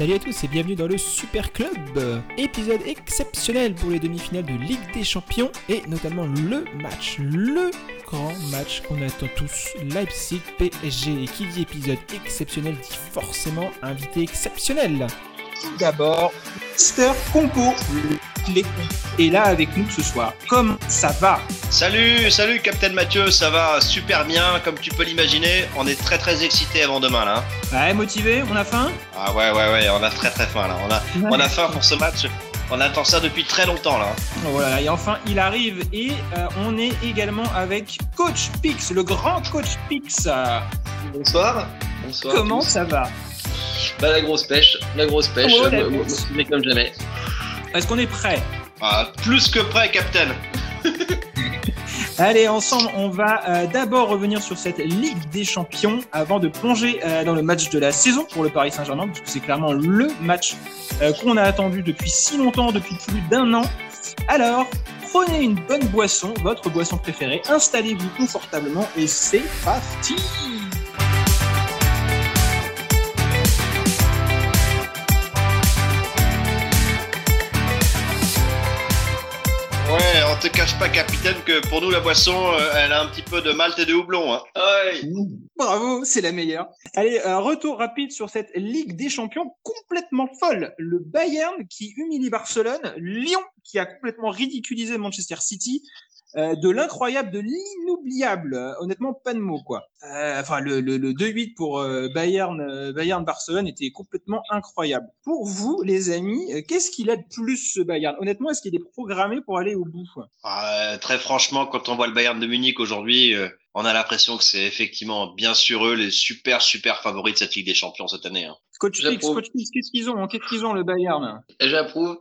Salut à tous et bienvenue dans le Super Club. Épisode exceptionnel pour les demi-finales de Ligue des Champions et notamment le match, le grand match qu'on attend tous, Leipzig PSG. Et qui dit épisode exceptionnel dit forcément invité exceptionnel. Tout d'abord, Mister Compo, est là avec nous ce soir. Comme ça va Salut, salut Captain Mathieu, ça va super bien, comme tu peux l'imaginer. On est très très excité avant demain là. Ouais, motivé, on a faim? Ah ouais ouais ouais, on a très très faim là. On a, on a faim pour ce match. On attend ça depuis très longtemps là. Voilà, et enfin il arrive et euh, on est également avec Coach Pix, le grand Coach Pix. Bonsoir. Bonsoir. Comment ça va? Bah la grosse pêche, la grosse pêche, Oh, la euh, pêche. mais comme jamais. Est-ce qu'on est prêt Ah, plus que prêt, Captain. Allez, ensemble, on va euh, d'abord revenir sur cette Ligue des Champions avant de plonger euh, dans le match de la saison pour le Paris Saint-Germain, parce que c'est clairement le match euh, qu'on a attendu depuis si longtemps, depuis plus d'un an. Alors, prenez une bonne boisson, votre boisson préférée, installez-vous confortablement et c'est parti pas, capitaine, que pour nous la boisson, euh, elle a un petit peu de malt et de houblon. Hein. Ouais. Bravo, c'est la meilleure. Allez, un retour rapide sur cette Ligue des Champions complètement folle. Le Bayern qui humilie Barcelone, Lyon qui a complètement ridiculisé Manchester City, euh, de l'incroyable, de l'inoubliable. Euh, honnêtement, pas de mots quoi. Euh, enfin, le, le, le 2-8 pour euh, Bayern, euh, Bayern Barcelone était complètement incroyable. Pour vous, les amis, euh, qu'est-ce qu'il a de plus ce Bayern? Honnêtement, est-ce qu'il est programmé pour aller au bout? Ah, euh, très franchement, quand on voit le Bayern de Munich aujourd'hui, euh, on a l'impression que c'est effectivement bien sûr eux les super super favoris de cette Ligue des Champions cette année. Hein. Coach Fix. Coach Fix, qu'est-ce qu'ils ont Qu'est-ce qu'ils ont le Bayern? J'approuve.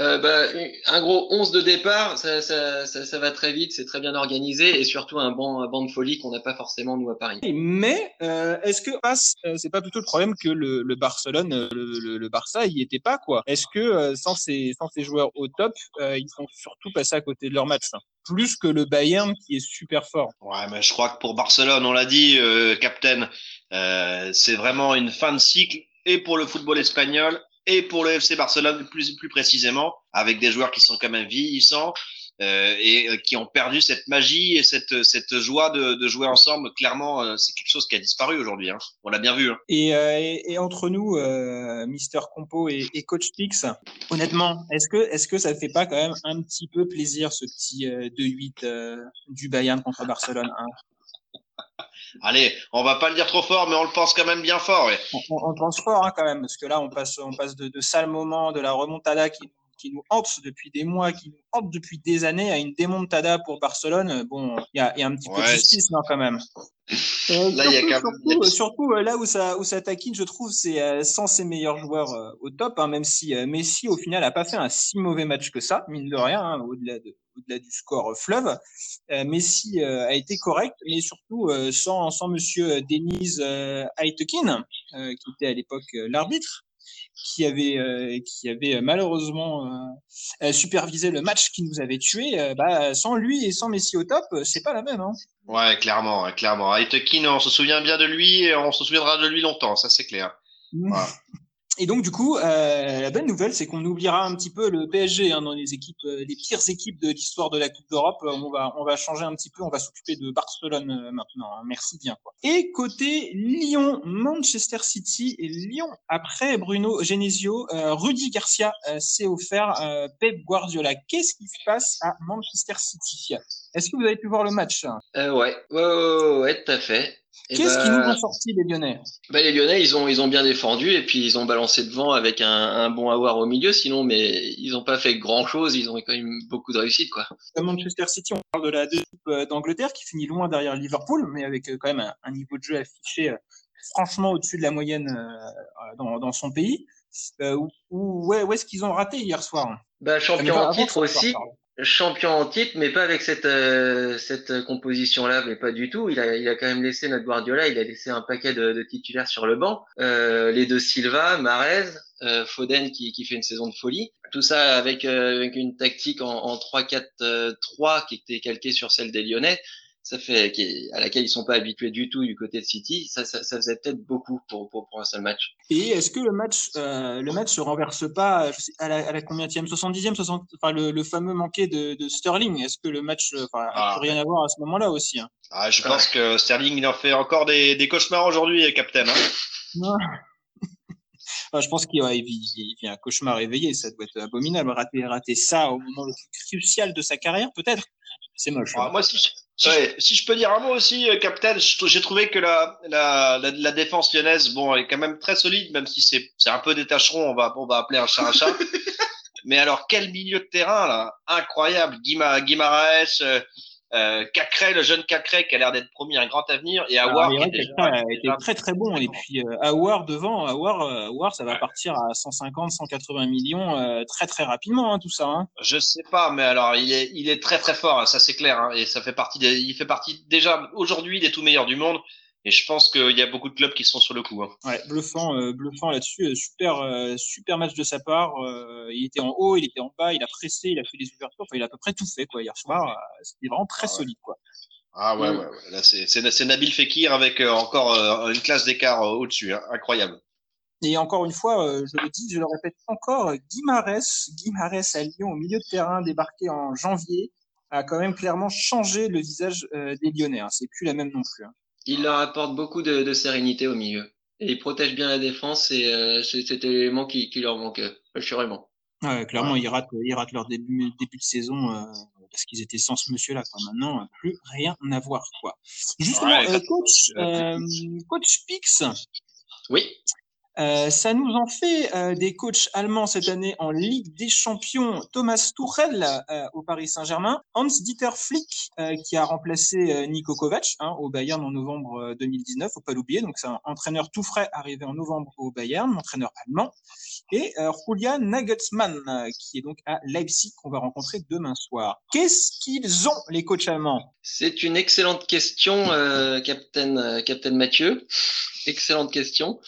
Euh, bah, un gros 11 de départ, ça, ça, ça, ça va très vite, c'est très bien organisé et surtout un banc, un banc de folie qu'on n'a pas forcément nous à Paris. Mais euh, est-ce que passe, euh, c'est pas plutôt le problème que le, le Barcelone, euh, le, le, le Barça, il y était pas quoi? Est-ce que euh, sans ces sans ces joueurs au top, euh, ils sont surtout passés à côté de leur match hein? Plus que le Bayern qui est super fort. Ouais, mais je crois que pour Barcelone, on l'a dit, euh, Captain, euh, c'est vraiment une fin de cycle et pour le football espagnol et pour le FC Barcelone plus plus précisément, avec des joueurs qui sont quand même vieillissants. euh, et euh, qui ont perdu cette magie et cette, cette joie de, de jouer ensemble. Clairement, euh, c'est quelque chose qui a disparu aujourd'hui. Hein. On l'a bien vu. Hein. Et, euh, et, et entre nous, euh, Mister Compo et, et Coach Pix, honnêtement, est-ce que est-ce que ça fait pas quand même un petit peu plaisir ce petit euh, 2-8 euh, du Bayern contre Barcelone hein? Allez, on va pas le dire trop fort, mais on le pense quand même bien fort. Ouais. on, on, on pense fort hein, quand même, parce que là, on passe, on passe de, de sales moments, de la remontada qui, qui nous hante depuis des mois, qui nous hante depuis des années, à une démontada pour Barcelone. Bon, il y a, y a un petit peu de justice là quand même. Euh, Là, il y a surtout, quand même- surtout, euh, surtout, là où ça, où ça taquine, je trouve, c'est euh, sans ses meilleurs joueurs euh, au top, hein, même si euh, Messi, au final, a pas fait un si mauvais match que ça, mine de rien, hein, au-delà de, au-delà du score euh, fleuve. Euh, Messi euh, a été correct, mais surtout sans, sans Monsieur Denise Aitekin, qui était à l'époque l'arbitre, qui avait, euh, qui avait malheureusement euh, supervisé le match qui nous avait tués. Euh, bah, sans lui et sans Messi au top, c'est pas la même. Hein. Ouais, clairement, clairement. Aitekin, on se souvient bien de lui et on se souviendra de lui longtemps, ça c'est clair. Voilà. Et donc du coup, euh, la bonne nouvelle, c'est qu'on oubliera un petit peu le PSG hein, dans les équipes, euh, les pires équipes de l'histoire de la Coupe d'Europe. Euh, On va, on va changer un petit peu, on va s'occuper de Barcelone euh, maintenant. hein. Merci bien. Quoi. Et côté Lyon, Manchester City et Lyon. Après Bruno Genesio, euh, Rudy Garcia s'est offert Pep Guardiola. Qu'est-ce qui se passe à Manchester City? Est-ce que vous avez pu voir le match? Ouais, ouais, ouais, ouais, tout à fait. Et Qu'est-ce bah, qui nous ont sorti les Lyonnais? bah, les Lyonnais, ils ont, ils ont bien défendu et puis ils ont balancé devant avec un, un bon avoir au milieu. Sinon, mais ils n'ont pas fait grand chose. Ils ont quand même beaucoup de réussite, quoi. à Manchester City, on parle de la deuxième équipe euh, d'Angleterre qui finit loin derrière Liverpool, mais avec euh, quand même un, un niveau de jeu affiché euh, franchement au-dessus de la moyenne euh, dans, dans son pays. Euh, où, où- ouais, où est-ce qu'ils ont raté hier soir? Bah, champion en titre soir, aussi. pardon. Champion en titre, mais pas avec cette euh, cette composition-là, mais pas du tout. Il a il a quand même laissé notre Guardiola, il a laissé un paquet de, de titulaires sur le banc. Euh, les deux Silva, Marez, euh, Foden qui qui fait une saison de folie. Tout ça avec euh, avec une tactique en, en 3-4-3 qui était calquée sur celle des Lyonnais. Ça fait à laquelle ils sont pas habitués du tout du côté de City, ça, ça, ça faisait peut-être beaucoup pour, pour, pour, un seul match. Et est-ce que le match euh, le match se renverse pas à la, à la combien 70e 60 enfin le, le, fameux manqué de, de Sterling? Est-ce que le match enfin ah. rien à voir à ce moment-là aussi hein? Ah, je pense que Sterling il en fait encore des, des cauchemars aujourd'hui, Captain. Hein non. je pense qu'il vit, un cauchemar éveillé, ça doit être abominable. Rater, rater ça au moment le plus crucial de sa carrière, peut-être. C'est moche. Ah, hein. moi, si, si, je, si, je, peux dire un mot aussi, euh, Captain, j'ai trouvé que la, la, la, la, défense lyonnaise, bon, est quand même très solide, même si c'est un peu des tâcherons, on va, on va appeler un chat un chat. Mais alors, quel milieu de terrain, là, incroyable. Guima, Guimaraes, euh, euh, Cacré, le jeune Cacré qui a l'air d'être promis un grand avenir, et Awar qui a été très très bon. Et puis euh, Awar devant, Awar, euh, Awar, ça va partir à 150, 180 millions euh, très très rapidement, hein, tout ça. Hein. Je sais pas, mais alors il est, il est très très fort, hein, ça c'est clair, hein, et ça fait partie, des, il fait partie déjà aujourd'hui des tout meilleurs du monde. Et je pense qu'il y a beaucoup de clubs qui sont sur le coup. Hein. Ouais, bluffant, euh, bluffant là-dessus. Euh, super, euh, super match de sa part. Euh, il était en haut, il était en bas, il a pressé, il a fait des ouvertures. Enfin, il a à peu près tout fait quoi hier soir. C'était vraiment très ah solide quoi. Ah ouais, ouais, ouais. Là, c'est Nabil Fekir avec encore une classe d'écart au-dessus. Hein. Incroyable. Et encore une fois, je le dis, je le répète encore, Guimarès, Guimarès à Lyon au milieu de terrain, débarqué en janvier, a quand même clairement changé le visage des Lyonnais. Hein. C'est plus la même non plus. Hein il leur apporte beaucoup de, de, sérénité au milieu. Et il protège bien la défense et euh, c'est cet élément qui, qui leur manque assurément. Ouais, clairement, ils ratent, ils ratent leur début, début de saison euh, parce qu'ils étaient sans ce monsieur-là. Maintenant, plus rien à voir. Quoi. Justement, euh, coach, euh, coach Pix. Oui. Euh, ça nous en fait euh, des coachs allemands cette année en Ligue des Champions. Thomas Tuchel euh, au Paris Saint-Germain, Hans-Dieter Flick qui a remplacé Niko Kovac hein, au Bayern en novembre 2019, faut pas l'oublier. Donc c'est un entraîneur tout frais arrivé en novembre au Bayern, entraîneur allemand, et Julian Nagelsmann qui est donc à Leipzig qu'on va rencontrer demain soir. Qu'est-ce qu'ils ont les coachs allemands? C'est une excellente question, Captain, Captain Mathieu. Excellente question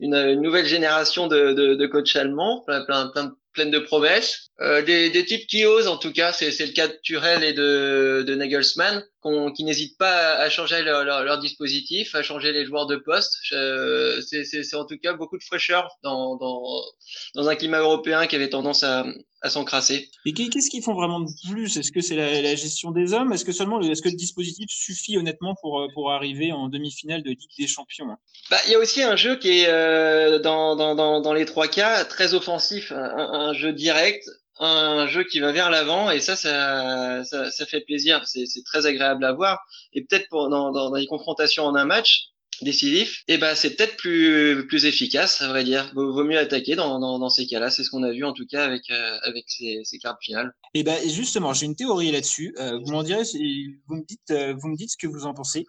une, une nouvelle génération de, de, de coachs allemands, plein, plein, plein, pleine de promesses. Euh, des, des, types qui osent, en tout cas, c'est le cas de Turel et de, de Nagelsmann, qui n'hésitent pas à changer leur, leur, leur, dispositif, à changer les joueurs de poste. C'est en tout cas beaucoup de fraîcheur dans, dans, dans un climat européen qui avait tendance à, à s'encrasser. Et qu'est-ce qu'ils font vraiment de plus? Est-ce que c'est la, la, gestion des hommes? Est-ce que seulement est-ce que le dispositif suffit honnêtement pour, pour arriver en demi-finale de Ligue des Champions? Bah, Il y a aussi un jeu qui est euh, dans, dans, dans, dans, les trois cas très offensif, un, un jeu direct un jeu qui va vers l'avant et ça, ça, ça, fait plaisir. C'est très agréable à voir. Et peut-être dans, dans, les confrontations en un match, décisif, eh ben c'est peut-être plus plus efficace, à vrai dire. Vaut, vaut mieux attaquer dans, dans, dans ces cas-là. C'est ce qu'on a vu en tout cas avec euh, avec ces, ces cartes finales. Et eh ben justement, j'ai une théorie là-dessus. Euh, vous m'en direz, vous me dites, euh, vous me dites ce que vous en pensez.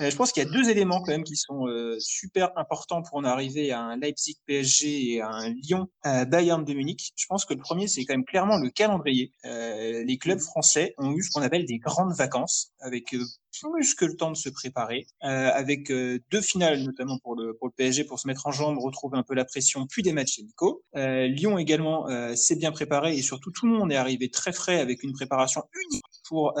Euh, je pense qu'il y a deux éléments quand même qui sont euh, super importants pour en arriver à un Leipzig PSG et à un Lyon euh, Bayern de Munich. Je pense que le premier, c'est quand même clairement le calendrier. les clubs français ont eu ce qu'on appelle des grandes vacances, avec plus que le temps de se préparer, avec deux finales notamment pour le, pour le PSG pour se mettre en jambe, retrouver un peu la pression, puis des matchs amicaux. Lyon également s'est bien préparé et surtout tout le monde est arrivé très frais avec une préparation unique pour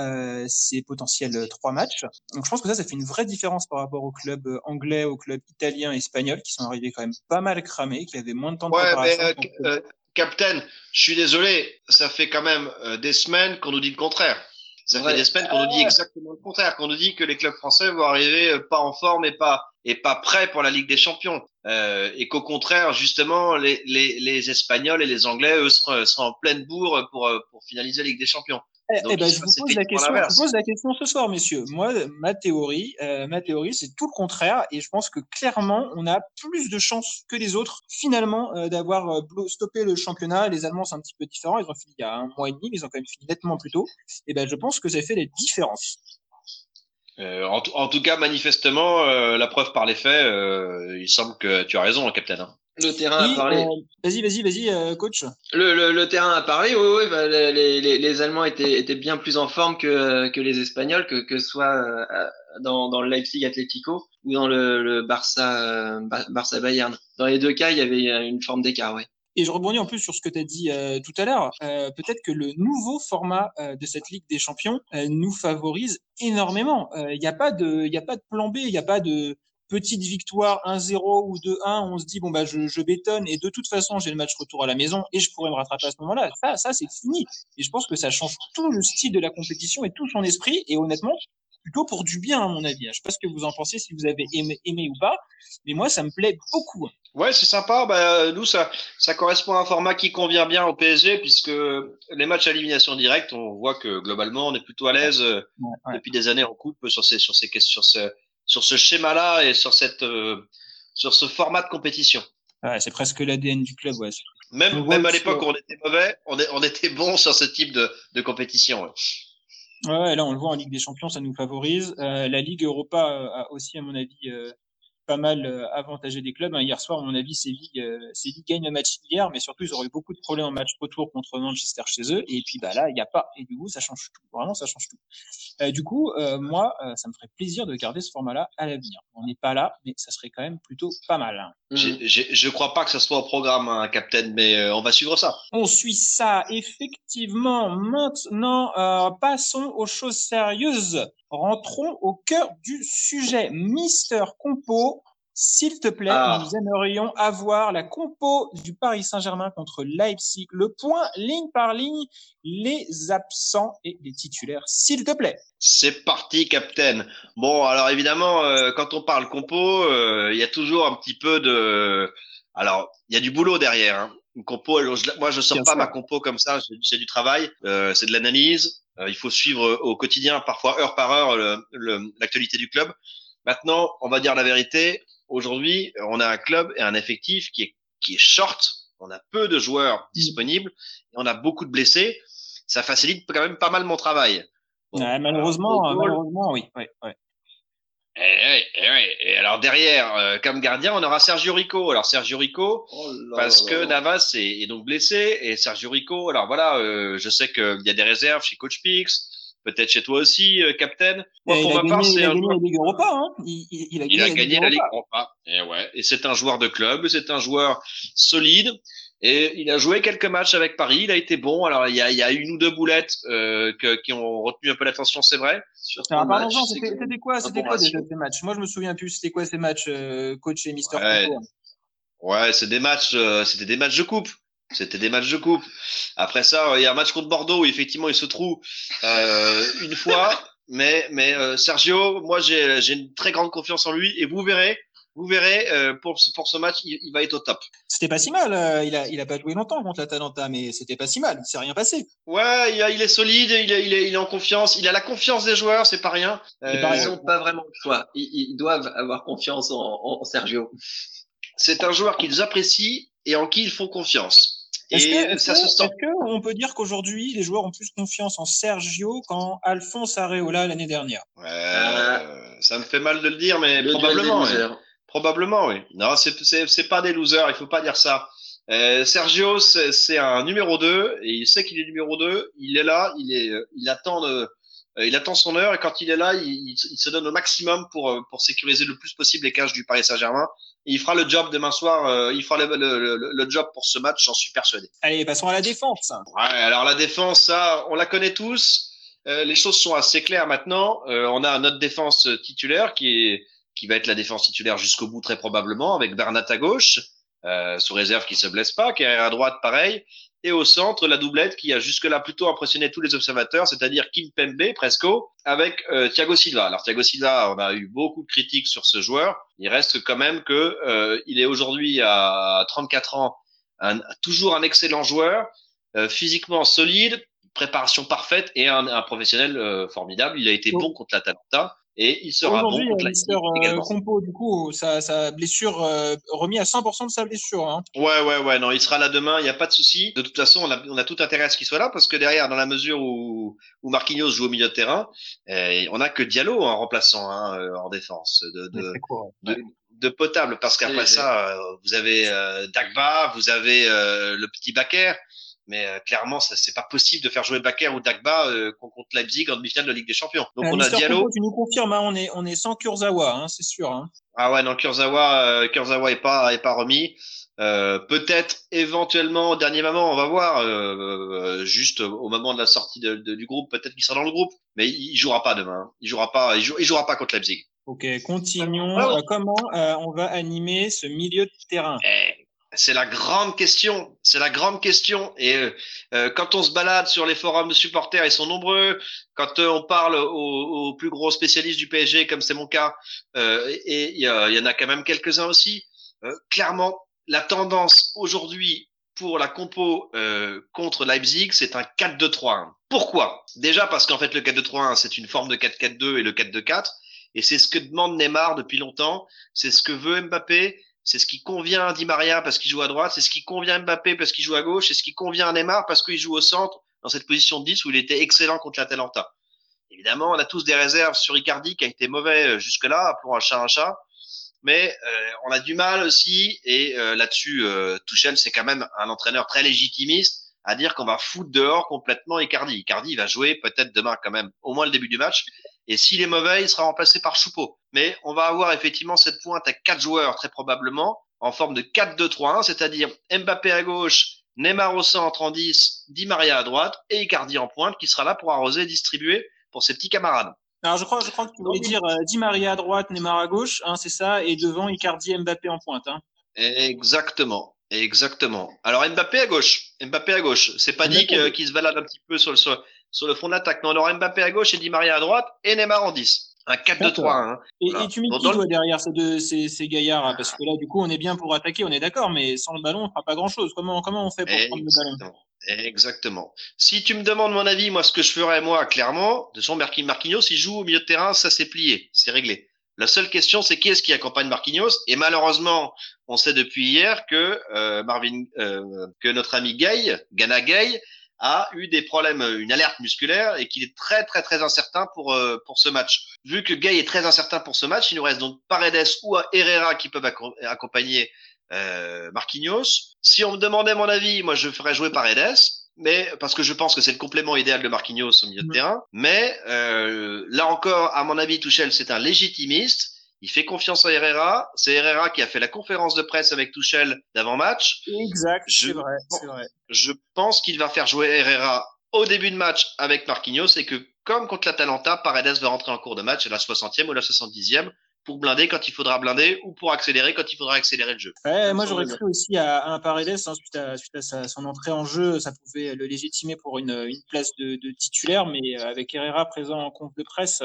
ces potentiels trois matchs. Donc je pense que ça, ça fait une vraie différence par rapport aux clubs euh, anglais, aux clubs italiens, espagnols, qui sont arrivés quand même pas mal cramés, qui avaient moins de temps de préparation. Mais, euh, euh, Captain, je suis désolé, ça fait quand même des semaines qu'on nous dit le contraire. Ça fait des semaines qu'on nous dit exactement le contraire, qu'on nous dit que les clubs français vont arriver pas en forme et pas et pas prêts pour la Ligue des Champions, euh, et qu'au contraire, justement, les, les, les Espagnols et les Anglais, eux, seront, seront en pleine bourre pour pour finaliser la Ligue des Champions. Eh, eh ben, je, vous pose la question, je vous pose la question ce soir, messieurs. Moi, ma théorie, euh, ma théorie, c'est tout le contraire, et je pense que clairement, on a plus de chances que les autres, finalement, euh, d'avoir euh, stoppé le championnat. Les Allemands, c'est un petit peu différent. Ils ont fini il y a un mois et demi, mais ils ont quand même fini nettement plus tôt. Et ben, je pense que ça fait la différence. Euh, en, en, tout cas, manifestement, la preuve par les faits, il semble que tu as raison, hein, Captain. Hein. Le terrain a parlé. vas-y, vas-y, vas-y, coach. Le, le, le, terrain a parlé. Oui, oui. Bah, les, les, les, Allemands étaient, étaient bien plus en forme que, que les Espagnols, que que soit dans, dans le Leipzig Atlético ou dans le, le Barça Barça Bayern. Dans les deux cas, il y avait une forme d'écart, oui. Et je rebondis en plus sur ce que tu as dit euh, tout à l'heure. Euh, peut-être que le nouveau format euh, de cette Ligue des Champions nous favorise énormément. Il n'y a pas de, il a pas de plan B, il n'y a pas de petite victoire 1-0 ou 2-1. On se dit bon bah je, je bétonne et de toute façon j'ai le match retour à la maison et je pourrais me rattraper à ce moment-là. Ça, ça c'est fini. Et je pense que ça change tout le style de la compétition et tout son esprit. Et honnêtement, plutôt pour du bien, à mon avis. Je sais pas ce que vous en pensez, si vous avez aimé, aimé ou pas, mais moi, ça me plaît beaucoup. Ouais, c'est sympa. Bah, nous, ça, ça correspond à un format qui convient bien au PSG, puisque les matchs à élimination directe, on voit que globalement, on est plutôt à l'aise depuis des années en coupe sur ces, sur ces, sur ce, sur ce schéma-là et sur cette, euh, sur ce format de compétition. Ouais, c'est presque l'ADN du club, ouais. Même, même à l'époque où on était mauvais, on, est, on était bon sur ce type de, de compétition. Ouais. Ouais, là on le voit en Ligue des Champions, ça nous favorise. Euh, la Ligue Europa euh, a aussi, à mon avis, euh, pas mal euh, avantagé des clubs. Hein. Hier soir, à mon avis, Séville, euh, Séville gagne le match hier, mais surtout, ils auraient eu beaucoup de problèmes en match retour contre Manchester chez eux. Et puis, bah là, il n'y a pas. Et du coup, ça change tout. Vraiment, ça change tout. Euh, du coup, euh, moi, euh, ça me ferait plaisir de garder ce format-là à l'avenir. On n'est pas là, mais ça serait quand même plutôt pas mal. Hein. Je ne crois pas que ce soit au programme, hein, Captain, mais on va suivre ça. On suit ça, effectivement. Maintenant, passons aux choses sérieuses. Rentrons au cœur du sujet. Mister Compo, s'il te plaît, ah. nous aimerions avoir la compo du Paris Saint-Germain contre Leipzig, le point ligne par ligne, les absents et les titulaires, s'il te plaît. C'est parti, Captain. Bon, alors évidemment, euh, quand on parle compo, euh, il y a toujours un petit peu de... Alors, il y a du boulot derrière. Hein. Une compo, moi, je sors pas ma compo comme ça, c'est du travail, euh, c'est de l'analyse, il faut suivre au quotidien, parfois heure par heure, l'actualité du club. Maintenant, on va dire la vérité. Aujourd'hui, on a un club et un effectif qui est, qui est short. On a peu de joueurs disponibles et on a beaucoup de blessés. Ça facilite quand même pas mal mon travail. malheureusement, malheureusement, oui. oui, oui. Et, et, et, et, alors derrière, euh, comme gardien, on aura Sergio Rico. Alors Sergio Rico, oh parce que Navas est, est, donc blessé et Sergio Rico. Alors voilà, euh, je sais qu'il y a des réserves chez Coach Pix, peut-être chez toi aussi, euh, Captain. Moi, pour ma part, c'est un joueur. La Ligue Europa, hein il, il, a gagné, il a gagné la Ligue Europa. Et ouais. Et c'est un joueur de club, c'est un joueur solide. Et il a joué quelques matchs avec Paris, il a été bon. Alors il y a, il y a une ou deux boulettes euh, que, qui ont retenu un peu l'attention, c'est vrai. C'était quoi, c'était quoi déjà ces matchs? Moi je me souviens plus. C'était quoi ces matchs, euh, coach et Mister Ouais, ouais c'est des matchs, euh, c'était des matchs de coupe. C'était des matchs de coupe. Après ça, il y a un match contre Bordeaux où effectivement il se trouve euh, une fois. Mais, mais euh, Sergio, moi j'ai une très grande confiance en lui et vous verrez, vous verrez, euh, pour, pour ce match, il, il, va être au top. C'était pas si mal. Euh, il, a, il a pas joué longtemps contre l'Atalanta, mais c'était pas si mal. Il s'est rien passé. Ouais, il, a, il est solide, il est, il, est, il est en confiance. Il a la confiance des joueurs, c'est pas rien. Euh, ils n'ont pas vraiment le choix. Ils, ils, doivent avoir confiance en Sergio. C'est un joueur qu'ils apprécient et en qui ils font confiance. Est-ce que, est ça se sent. Est-ce qu'on peut dire qu'aujourd'hui, les joueurs ont plus confiance en Sergio qu'en Alphonse Areola l'année dernière? Ouais, euh, ça me fait mal de le dire, mais le probablement. Probablement, oui. Non, c'est pas des losers, il faut pas dire ça. Euh, Sergio, c'est un numéro 2 et il sait qu'il est numéro 2. Il est là, il est, il attend, de, euh, il attend son heure et quand il est là, il, il, se donne au maximum pour euh, pour sécuriser le plus possible les cages du Paris Saint-Germain. Et il fera le job demain soir. Euh, il fera le, le, le, le, job pour ce match, j'en suis persuadé. Allez, passons à la défense. Ouais, alors la défense, ça, on la connaît tous. Euh, les choses sont assez claires maintenant. on a notre défense titulaire qui est qui va être la défense titulaire jusqu'au bout très probablement, avec Bernat à gauche, euh, sous réserve qu'il se blesse pas, est à droite pareil, et au centre la doublette qui a jusque-là plutôt impressionné tous les observateurs, c'est-à-dire Kim Pembe, Presco, avec euh, Thiago Silva. Alors Thiago Silva, on a eu beaucoup de critiques sur ce joueur. Il reste quand même que euh, il est aujourd'hui à 34 ans, un, toujours un excellent joueur, euh, physiquement solide, préparation parfaite et un, un professionnel euh, formidable. Il a été bon contre l'Atalanta et il sera bon contre la Mister, euh, Compo, du coup, sa, sa blessure euh, remis à 100% de sa blessure. Hein. Ouais, ouais, ouais, non, il sera là demain, il n'y a pas de souci. De toute façon, on a, on a tout intérêt à ce qu'il soit là parce que derrière, dans la mesure où, où Marquinhos joue au milieu de terrain, eh, on a que Diallo en remplaçant hein, euh, en défense de, de, de, de, potable parce qu'après ça, euh, vous avez euh, Dagba, vous avez euh, le petit Baker. Mais euh, clairement, ça c'est pas possible de faire jouer Bakker ou Dagba euh, contre Leipzig en demi-finale de Ligue des Champions. Donc euh, on a Diallo. Tu nous confirmes, hein, on est on est sans Kurzawa, hein, c'est sûr. Hein. Ah ouais, non Kurzawa, euh, Kurzawa est pas est pas remis. Euh, peut-être éventuellement au dernier moment, on va voir. Euh, juste au moment de la sortie de, du groupe, peut-être qu'il sera dans le groupe, mais il, jouera pas demain. Il jouera pas. Il, il jouera pas contre Leipzig. Ok, continuons. Comment on va animer ce milieu de terrain? Eh, C'est la grande question. C'est la grande question. Et euh, quand on se balade sur les forums de supporters, ils sont nombreux. Quand on parle aux, plus gros spécialistes du PSG, comme c'est mon cas, et il y, y, en a quand même quelques-uns aussi. clairement, la tendance aujourd'hui pour la compo contre Leipzig, c'est un 4-2-3-1. Pourquoi? Déjà parce qu'en fait le 4-2-3-1, c'est une forme de 4-4-2 et le 4-2-4. Et c'est ce que demande Neymar depuis longtemps. C'est ce que veut Mbappé. C'est ce qui convient à Di Maria parce qu'il joue à droite. C'est ce qui convient à Mbappé parce qu'il joue à gauche. C'est ce qui convient à Neymar parce qu'il joue au centre dans cette position de 10 où il était excellent contre l'Atalanta. Évidemment, on a tous des réserves sur Icardi qui a été mauvais euh, jusque-là, appelons un chat un chat. Mais euh, on a du mal aussi, et euh, là-dessus, euh, Tuchel, c'est quand même un entraîneur très légitimiste à dire qu'on va foutre dehors complètement Icardi. Icardi va jouer peut-être demain quand même, au moins le début du match. Et s'il est mauvais, il sera remplacé par Choupeau. Mais on va avoir effectivement cette pointe à quatre joueurs très probablement en forme de 4-2-3-1, c'est-à-dire Mbappé à gauche, Neymar au centre en 10, Di Maria à droite et Icardi en pointe qui sera là pour arroser et distribuer pour ses petits camarades. Alors je crois, je crois que tu voulais dire euh, Di Maria à droite, Neymar à gauche, hein, c'est ça, et devant Icardi, Mbappé en pointe. Hein. Exactement. Exactement. Alors Mbappé à gauche. Mbappé à gauche. C'est pas dit qu'il se balade un petit peu sur le, sur, le front d'attaque. Non, alors Mbappé à gauche et Di Maria à droite et Neymar en 10. Un 4-2-3. Hein. Et, et, tu mets qui toi, derrière ces deux ces, ces gaillards hein, Parce que là, du coup, on est bien pour attaquer, on est d'accord, mais sans le ballon, on fera pas grand-chose. Comment, comment on fait pour prendre le ballon? Exactement. Si tu me demandes mon avis, moi, ce que je ferais, moi, clairement, de son Marquinhos, il joue au milieu de terrain, ça c'est plié, c'est réglé. La seule question, c'est qui est-ce qui accompagne Marquinhos? Et malheureusement, on sait depuis hier que euh, Marvin, euh, que notre ami Gay, Gana Gay, a eu des problèmes, une alerte musculaire et qu'il est très très très incertain pour euh, pour ce match. Vu que Gay est très incertain pour ce match, il nous reste donc Paredes ou Herrera qui peuvent accompagner euh, Marquinhos. Si on me demandait mon avis, moi je ferais jouer Paredes mais parce que je pense que c'est le complément idéal de Marquinhos au milieu de terrain. Mais euh, là encore, à mon avis, Tuchel, c'est un légitimiste. Il fait confiance à Herrera. C'est Herrera qui a fait la conférence de presse avec Tuchel d'avant-match. Exact, c'est vrai, vrai. Je pense qu'il va faire jouer Herrera au début de match avec Marquinhos et que comme contre l'Atalanta, Paredes va rentrer en cours de match à la 60e ou la 70e pour blinder quand il faudra blinder ou pour accélérer quand il faudra accélérer le jeu. moi, j'aurais cru aussi à, un Paredes hein, suite à, suite à son entrée en jeu, ça pouvait le légitimer pour une, une place de, de, titulaire, mais avec Herrera présent en compte de presse,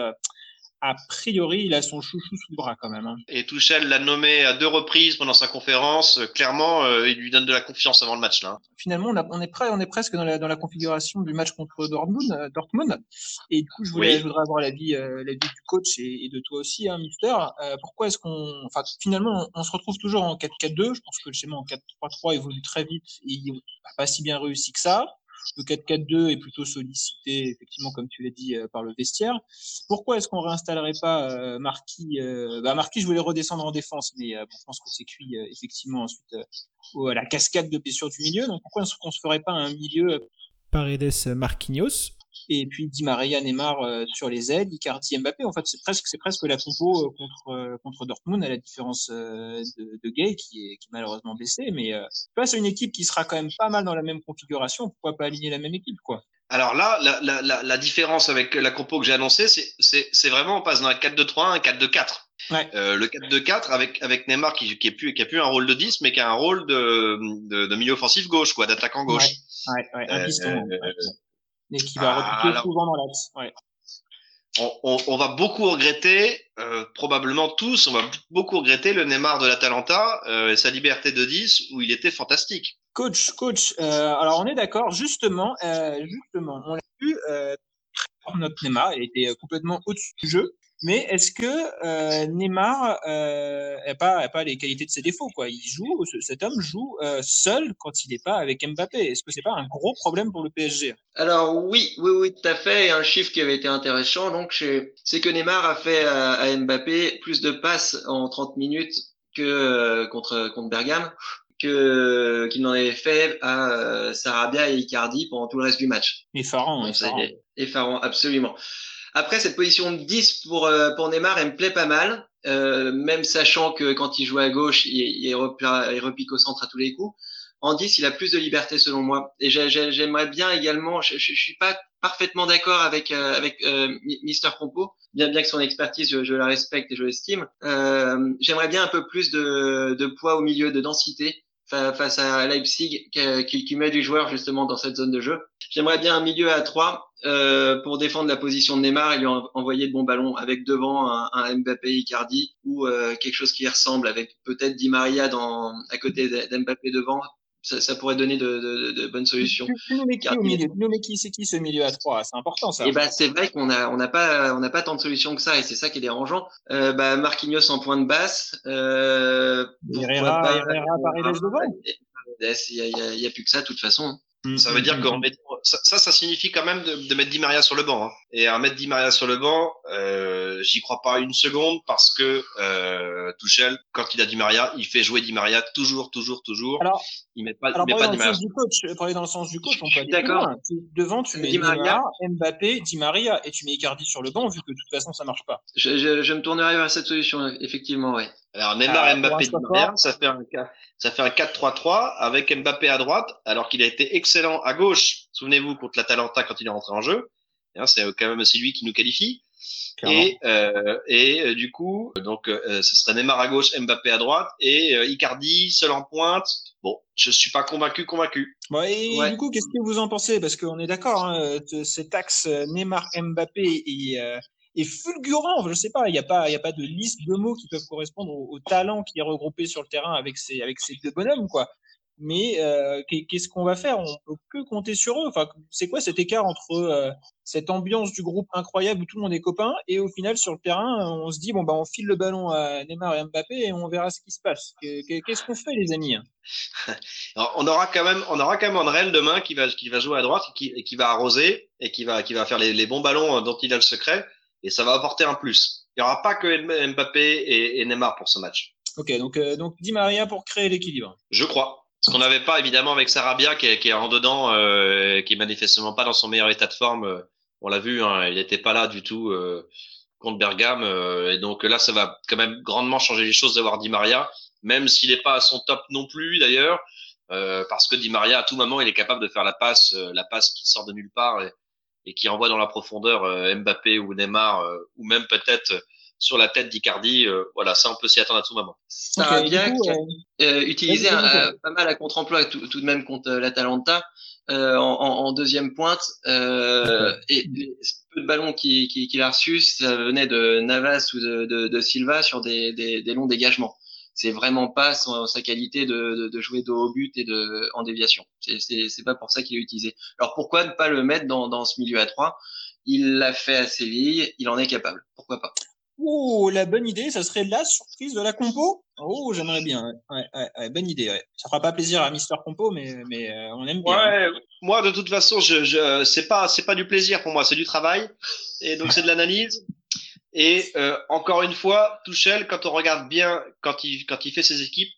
a priori, il a son chouchou sous le bras quand même. Hein. Et Tuchel l'a nommé à deux reprises pendant sa conférence. Euh, clairement, euh, il lui donne de la confiance avant le match là. Finalement, on, est prêt, on est presque dans la, dans la configuration du match contre Dortmund. Euh, Dortmund. Et du coup, je voulais, je voudrais avoir l'avis, euh, du coach et, et, de toi aussi, hein, Mister. pourquoi est-ce qu'on, enfin, finalement, on, se retrouve toujours en 4-4-2. Je pense que le schéma en 4-3-3 évolue très vite et il n'a pas si bien réussi que ça. Le 4-4-2 est plutôt sollicité, effectivement, comme tu l'as dit, euh, par le vestiaire. Pourquoi est-ce qu'on réinstallerait pas euh, Marquis euh, bah, Marquis, je voulais redescendre en défense, mais je pense que c'est cuit effectivement ensuite à la cascade de blessures du milieu. Donc pourquoi est-ce se ferait pas un milieu Paredes Marquinhos? Et puis Di Maria, Neymar euh, sur les ailes, Icardi, Mbappé. En fait, c'est presque, c'est presque la compo euh, contre euh, contre Dortmund, à la différence de, de Gay qui est, qui est malheureusement blessé. Mais face à une équipe qui sera quand même pas mal dans la même configuration, pourquoi pas aligner la même équipe, quoi? Alors là, la, la, la, la, différence avec la compo que j'ai annoncée, c'est vraiment on passe 4-2-3 un 4-2-4. Ouais. Euh, le 4-2-4 avec, avec Neymar qui, qui, est plus, qui a plus un rôle de 10, mais qui a un rôle de, de, de milieu offensif gauche, quoi, d'attaquant gauche. Ouais, ouais, un piston. Euh, et qui va ah, souvent dans l'axe. Ouais. On, on, on, va beaucoup regretter, euh, probablement tous, on va beaucoup regretter le Neymar de l'Atalanta euh, et sa liberté de 10 où il était fantastique. Coach, coach, euh, alors on est d'accord, justement, euh, justement, on l'a vu, notre Neymar, il était complètement au-dessus du jeu. Mais est-ce que euh, Neymar euh, n'a pas, pas les qualités de ses défauts quoi? Il joue, cet homme joue euh, seul quand il n'est pas avec Mbappé. Est-ce que c'est pas un gros problème pour le PSG Alors oui, oui, oui, tout à fait. Un chiffre qui avait été intéressant, donc c'est que Neymar a fait à, Mbappé plus de passes en 30 minutes que euh, contre contre Bergame que qu'il n'en avait fait à euh, Sarabia et Icardi pendant tout le reste du match. Effarant, effarant. effarant absolument. Après, cette position de 10 pour, euh, pour Neymar, elle me plaît pas mal. même sachant que quand il joue à gauche, il, il, repique au centre à tous les coups. En 10, il a plus de liberté selon moi. Et j'aimerais bien également, je, je, suis pas parfaitement d'accord avec avec Mister Compo, bien bien que son expertise, je, je la respecte et je l'estime. j'aimerais bien un peu plus de, de poids au milieu, de densité face à Leipzig qui, qui, met du joueur justement dans cette zone de jeu. J'aimerais bien un milieu à 3 euh, pour défendre la position de Neymar et lui envoyer de bons ballons avec devant un, un Mbappé Icardi ou euh, quelque chose qui ressemble avec peut-être Di Maria dans, à côté d'Mbappé devant ça, ça, pourrait donner de, de, de bonnes solutions. Nous qui au milieu nous mets qui c'est qui ce milieu à 3 C'est important ça. Et eh ben c'est vrai qu'on a on n'a pas on n'a pas tant de solutions que ça et c'est ça qui est dérangeant. Euh, bah, Marquinhos en point de basse. Euh, Herrera, pas, Herrera, Paredes devant. Il y a, y, a, y a plus que ça de toute façon. Mm, ça veut mm, dire mm, que ça, ça, ça, signifie quand même de, de, mettre Di Maria sur le banc. Hein. Et à mettre Di Maria sur le banc, euh, j'y crois pas une seconde parce que euh, Tuchel, quand il a Di Maria, il fait jouer Di Maria toujours, toujours, toujours. Alors, il met pas, alors, il met pas Di Maria. Du coach, pour aller dans le sens du coach, on peut aller D'accord. Devant, tu mets Di Maria, Mbappé, Di Maria et tu mets Icardi sur le banc vu que de toute façon ça marche pas. Je, je, je me tournerai vers cette solution, effectivement, ouais. Alors Neymar, ah, Mbappé, Di Maria, ça fait un ça fait un 4-3-3 avec Mbappé à droite, alors qu'il a été excellent à gauche. Souvenez-vous contre l'Atalanta quand il est rentré en jeu. C'est quand même aussi lui qui nous qualifie. Et, euh, et euh, du coup, donc euh, ce serait Neymar à gauche, Mbappé à droite et euh, Icardi seul en pointe. Bon, je suis pas convaincu, convaincu. Bon, et ouais. du coup, qu'est-ce que vous en pensez? Parce qu'on est d'accord, hein, cet axe Neymar, Mbappé et est fulgurant. Je sais pas, il n'y a pas, y a pas de liste de mots qui peuvent correspondre au, talent qui est regroupé sur le terrain avec ces, avec ces deux bonhommes, quoi. Mais euh, qu'est-ce qu'on va faire? On peut que compter sur eux. Enfin, c'est quoi cet écart entre euh, cette ambiance du groupe incroyable où tout le monde est copain et au final sur le terrain, on se dit bon bah on file le ballon à Neymar et Mbappé et on verra ce qui se passe. Qu'est-ce qu'on fait, les amis? On aura quand même, on aura quand même Andrel demain qui va, qui va jouer à droite et qui, et qui va arroser et qui va, qui va faire les, les bons ballons dont il a le secret et ça va apporter un plus. Il n'y aura pas que Mbappé et, et Neymar pour ce match. Ok, donc, euh, donc Di Maria pour créer l'équilibre. Je crois. Ce qu'on n'avait pas évidemment avec Sarabia qui est, qui est en dedans, euh, qui est manifestement pas dans son meilleur état de forme. Euh, on l'a vu, hein, il n'était pas là du tout euh, contre Bergame. Euh, et donc là, ça va quand même grandement changer les choses d'avoir Di Maria, même s'il n'est pas à son top non plus d'ailleurs, euh, parce que Di Maria à tout moment il est capable de faire la passe, la passe qui sort de nulle part et, et qui envoie dans la profondeur Mbappé ou Neymar ou même peut-être sur la tête d'Icardi. Euh, voilà, ça, on peut s'y attendre à tout moment. Sarabia okay, a euh, utilisé un, pas mal à contre-emploi tout, tout, de même contre l'Atalanta euh, en, en, deuxième pointe. Euh, et peu de ballons qu'il qui, qui a reçus, ça venait de Navas ou de, de, de Silva sur des, des, des, longs dégagements. C'est vraiment pas son, sa qualité de, de, de, jouer de haut but et de en déviation. C'est pas pour ça qu'il est utilisé. Alors pourquoi ne pas le mettre dans, dans ce milieu à trois? Il l'a fait à Séville, il en est capable. Pourquoi pas? Oh, la bonne idée, ça serait la surprise de la compo. Oh, j'aimerais bien. Ouais, ouais, ouais, bonne idée. Ouais. Ça fera pas plaisir à Mister Compo, mais, mais euh, on aime bien. Ouais, moi de toute façon, je, je c'est pas c'est pas du plaisir pour moi, c'est du travail. Et donc c'est de l'analyse. Et euh, encore une fois, Tuchel, quand on regarde bien, quand il quand il fait ses équipes,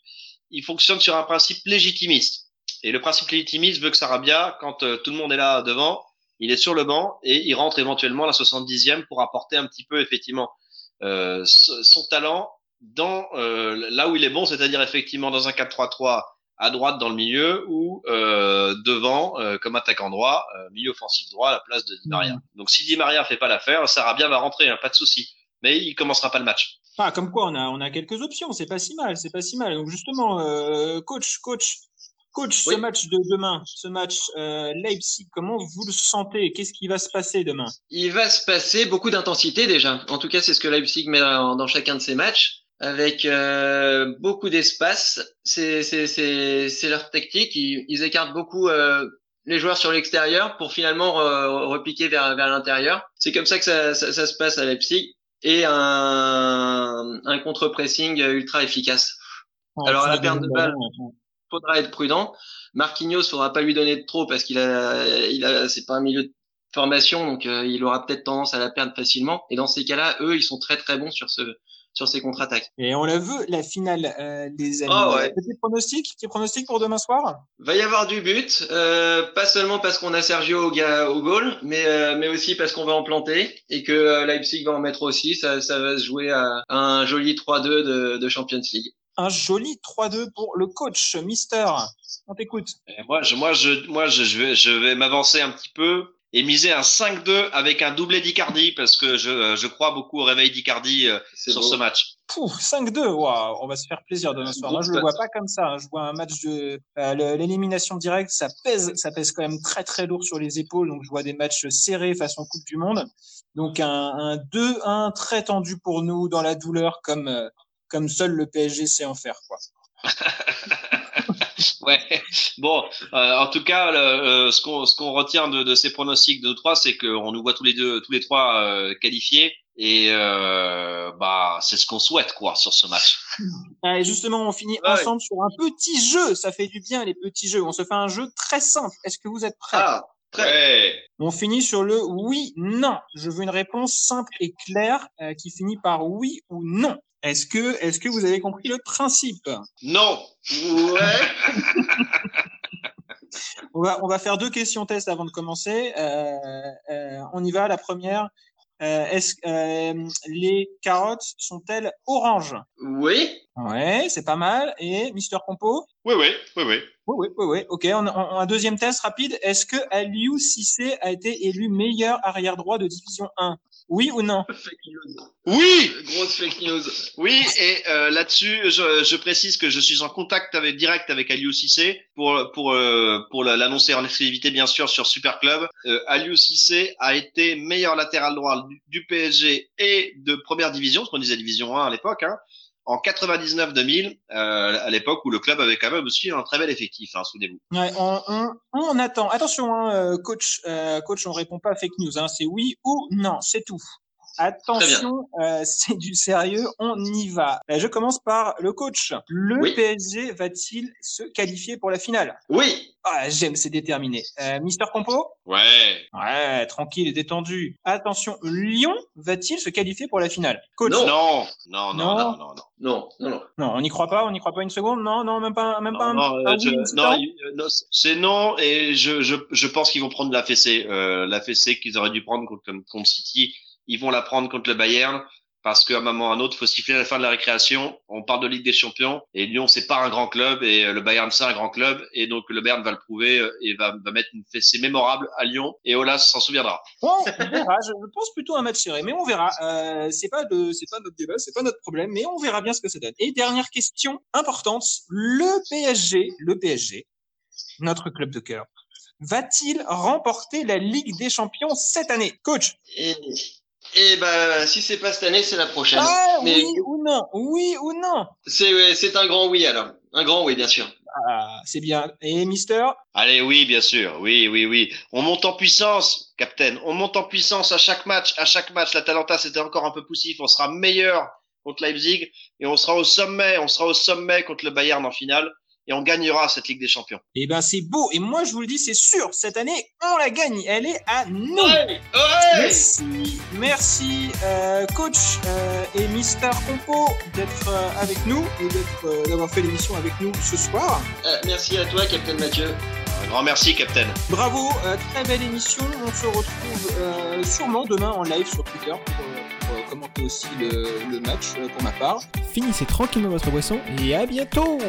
il fonctionne sur un principe légitimiste. Et le principe légitimiste veut que Sarabia, quand euh, tout le monde est là devant, il est sur le banc et il rentre éventuellement à la 70e pour apporter un petit peu effectivement euh, son talent dans euh, là où il est bon, c'est-à-dire effectivement dans un 4-3-3 à droite dans le milieu ou euh, devant euh, comme attaquant droit, euh, milieu offensif droit à la place de Di Maria. Mmh. Donc si Di Maria fait pas l'affaire, Sarabia va rentrer, hein, pas de souci. Mais il commencera pas le match. Ah, comme quoi on a on a quelques options, c'est pas si mal, c'est pas si mal. Donc justement, coach, coach, Coach, oui. ce match de demain, ce match Leipzig, comment vous le sentez? Qu'est-ce qui va se passer demain? Il va se passer beaucoup d'intensité déjà. En tout cas, c'est ce que Leipzig met dans, dans chacun de ses matchs, avec euh, beaucoup d'espace. C'est leur tactique. Ils, ils, écartent beaucoup euh, les joueurs sur l'extérieur pour finalement repiquer vers, vers l'intérieur. C'est comme ça que ça, ça, ça, se passe à Leipzig. Et un, un contre-pressing ultra efficace. Oh, Alors, à la perte de balle faudra être prudent. Marquinhos, faudra pas lui donner de trop parce qu'il a, il a, c'est pas un milieu de formation, donc euh, il aura peut-être tendance à la perdre facilement. Et dans ces cas-là, eux, ils sont très très bons sur ce sur ses contre-attaques. Et on la veut, la finale, euh, les amis. Oh, ouais. Petit pronostic, petit pronostic pour demain soir? Va y avoir du but, euh, pas seulement parce qu'on a Sergio au, ga- au goal, mais, euh, mais aussi parce qu'on va en planter et que euh, Leipzig va en mettre aussi. Ça, ça va se jouer à, à un joli 3-2 de, de Champions League. Un joli 3-2 pour le coach, Mister. On t'écoute. Et moi, je, moi, je, moi, je, je vais, je vais m'avancer un petit peu et miser un 5-2 avec un doublé d'Icardi parce que je, je crois beaucoup au réveil d'Icardi euh, sur beau. ce match. Pouf, 5-2, waouh, on va se faire plaisir demain soir. Moi, je le vois pas comme ça. hein. Je vois un match de euh, l'élimination directe, ça pèse, ça pèse quand même très très lourd sur les épaules. Donc, je vois des matchs serrés façon Coupe du Monde. Donc, un, un 2-1 très tendu pour nous dans la douleur, comme euh, comme seul le PSG sait en faire, quoi. Ouais. Bon, euh, en tout cas, le- euh, ce qu'on ce qu'on retient de, de ces pronostics de nous trois, c'est qu'on nous voit tous les deux, tous les trois euh, qualifiés. Et euh, bah, c'est ce qu'on souhaite, quoi, sur ce match. Justement, on finit Ouais. ensemble sur un petit jeu. Ça fait du bien les petits jeux. On se fait un jeu très simple. Est-ce que vous êtes prêts? Ah. Ouais. On finit sur le oui, non. Je veux une réponse simple et claire euh, qui finit par oui ou non. Est-ce que, est-ce que vous avez compris le principe? Non. Ouais. on va, on va faire deux questions test avant de commencer. Euh, euh, on y va. La première. Euh, est-ce les carottes sont-elles oranges? Oui. Ouais, c'est pas mal. Et Mister Compo? Oui, oui, oui, oui. Oui, oui, oui, oui. Ok, on, on- un deuxième test rapide. Est-ce que Aliou Cissé a été élu meilleur arrière droit de Division 1 Oui ou non? Fake news. Oui. Grosse fake news. Oui, et euh, là-dessus, je, je précise que je suis en contact avec, direct avec Aliou Cissé pour pour euh, pour la- l'annoncer en exclusivité bien sûr sur Super Club. Euh, Aliou Cissé a été meilleur latéral droit du, du PSG et de première division, parce qu'on disait division 1 à l'époque, hein, en 99-2000, euh, à l'époque où le club avait quand même aussi un très bel effectif, hein, souvenez-vous. On attend. Attention, hein, euh, coach, euh, coach, on répond pas à fake news. Hein, c'est oui ou non, c'est tout. Attention, euh, c'est du sérieux, on y va. Euh, je commence par le coach. Le Oui. PSG va-t-il se qualifier pour la finale? Oui. ah, J'aime, c'est déterminé. Euh, Mister Compo? Ouais. Ouais, tranquille et détendu. Attention, Lyon va-t-il se qualifier pour la finale? Coach? Non. Non, non, non, Non. non, non, non. Non, non, non. Non, on n'y croit pas, on n'y croit pas une seconde? Non, non, même pas, même pas un, Non, non, un euh, je- non, non, c'est non et je, je, je pense qu'ils vont prendre la fessée, euh, la fessée qu'ils auraient dû prendre contre, contre City. Ils vont la prendre contre le Bayern parce qu'à un moment ou à un autre, faut siffler la fin de la récréation. On parle de Ligue des Champions et Lyon c'est pas un grand club et euh, le Bayern c'est un grand club et donc le Bayern va le prouver euh, et va, va mettre une fessée mémorable à Lyon et Olas s'en souviendra. Bon, on verra. Je pense plutôt un match serré, mais on verra. Euh, c'est pas de, c'est pas notre débat, c'est pas notre problème, mais on verra bien ce que ça donne. Et dernière question importante le PSG, le PSG, notre club de cœur, va-t-il remporter la Ligue des Champions cette année, coach Et, et bah, si c'est pas cette année, c'est la prochaine. Ah, Mais- oui ou non Oui ou non C'est, ouais, c'est un grand oui alors. Un grand oui, bien sûr. Ah, c'est bien. Et Mister? Allez, oui, bien sûr, oui, oui, oui. On monte en puissance, Captain. On monte en puissance à chaque match. À chaque match, l'Atalanta c'était encore un peu poussif. On sera meilleur contre Leipzig et on sera au sommet. On sera au sommet contre le Bayern en finale et on gagnera cette Ligue des Champions. Eh ben, c'est beau. Et moi, je vous le dis, c'est sûr. Cette année, on la gagne. Elle est à nous. Ouais, ouais. Merci, merci euh, coach euh, et Mister Compo d'être euh, avec nous et d'être, euh, d'avoir fait l'émission avec nous ce soir. Euh, merci à toi, Captain Mathieu. Un grand merci, Captain. Bravo, euh, très belle émission. On se retrouve euh, sûrement demain en live sur Twitter pour, pour, commenter aussi le, le match pour ma part. Finissez tranquillement votre boisson et à bientôt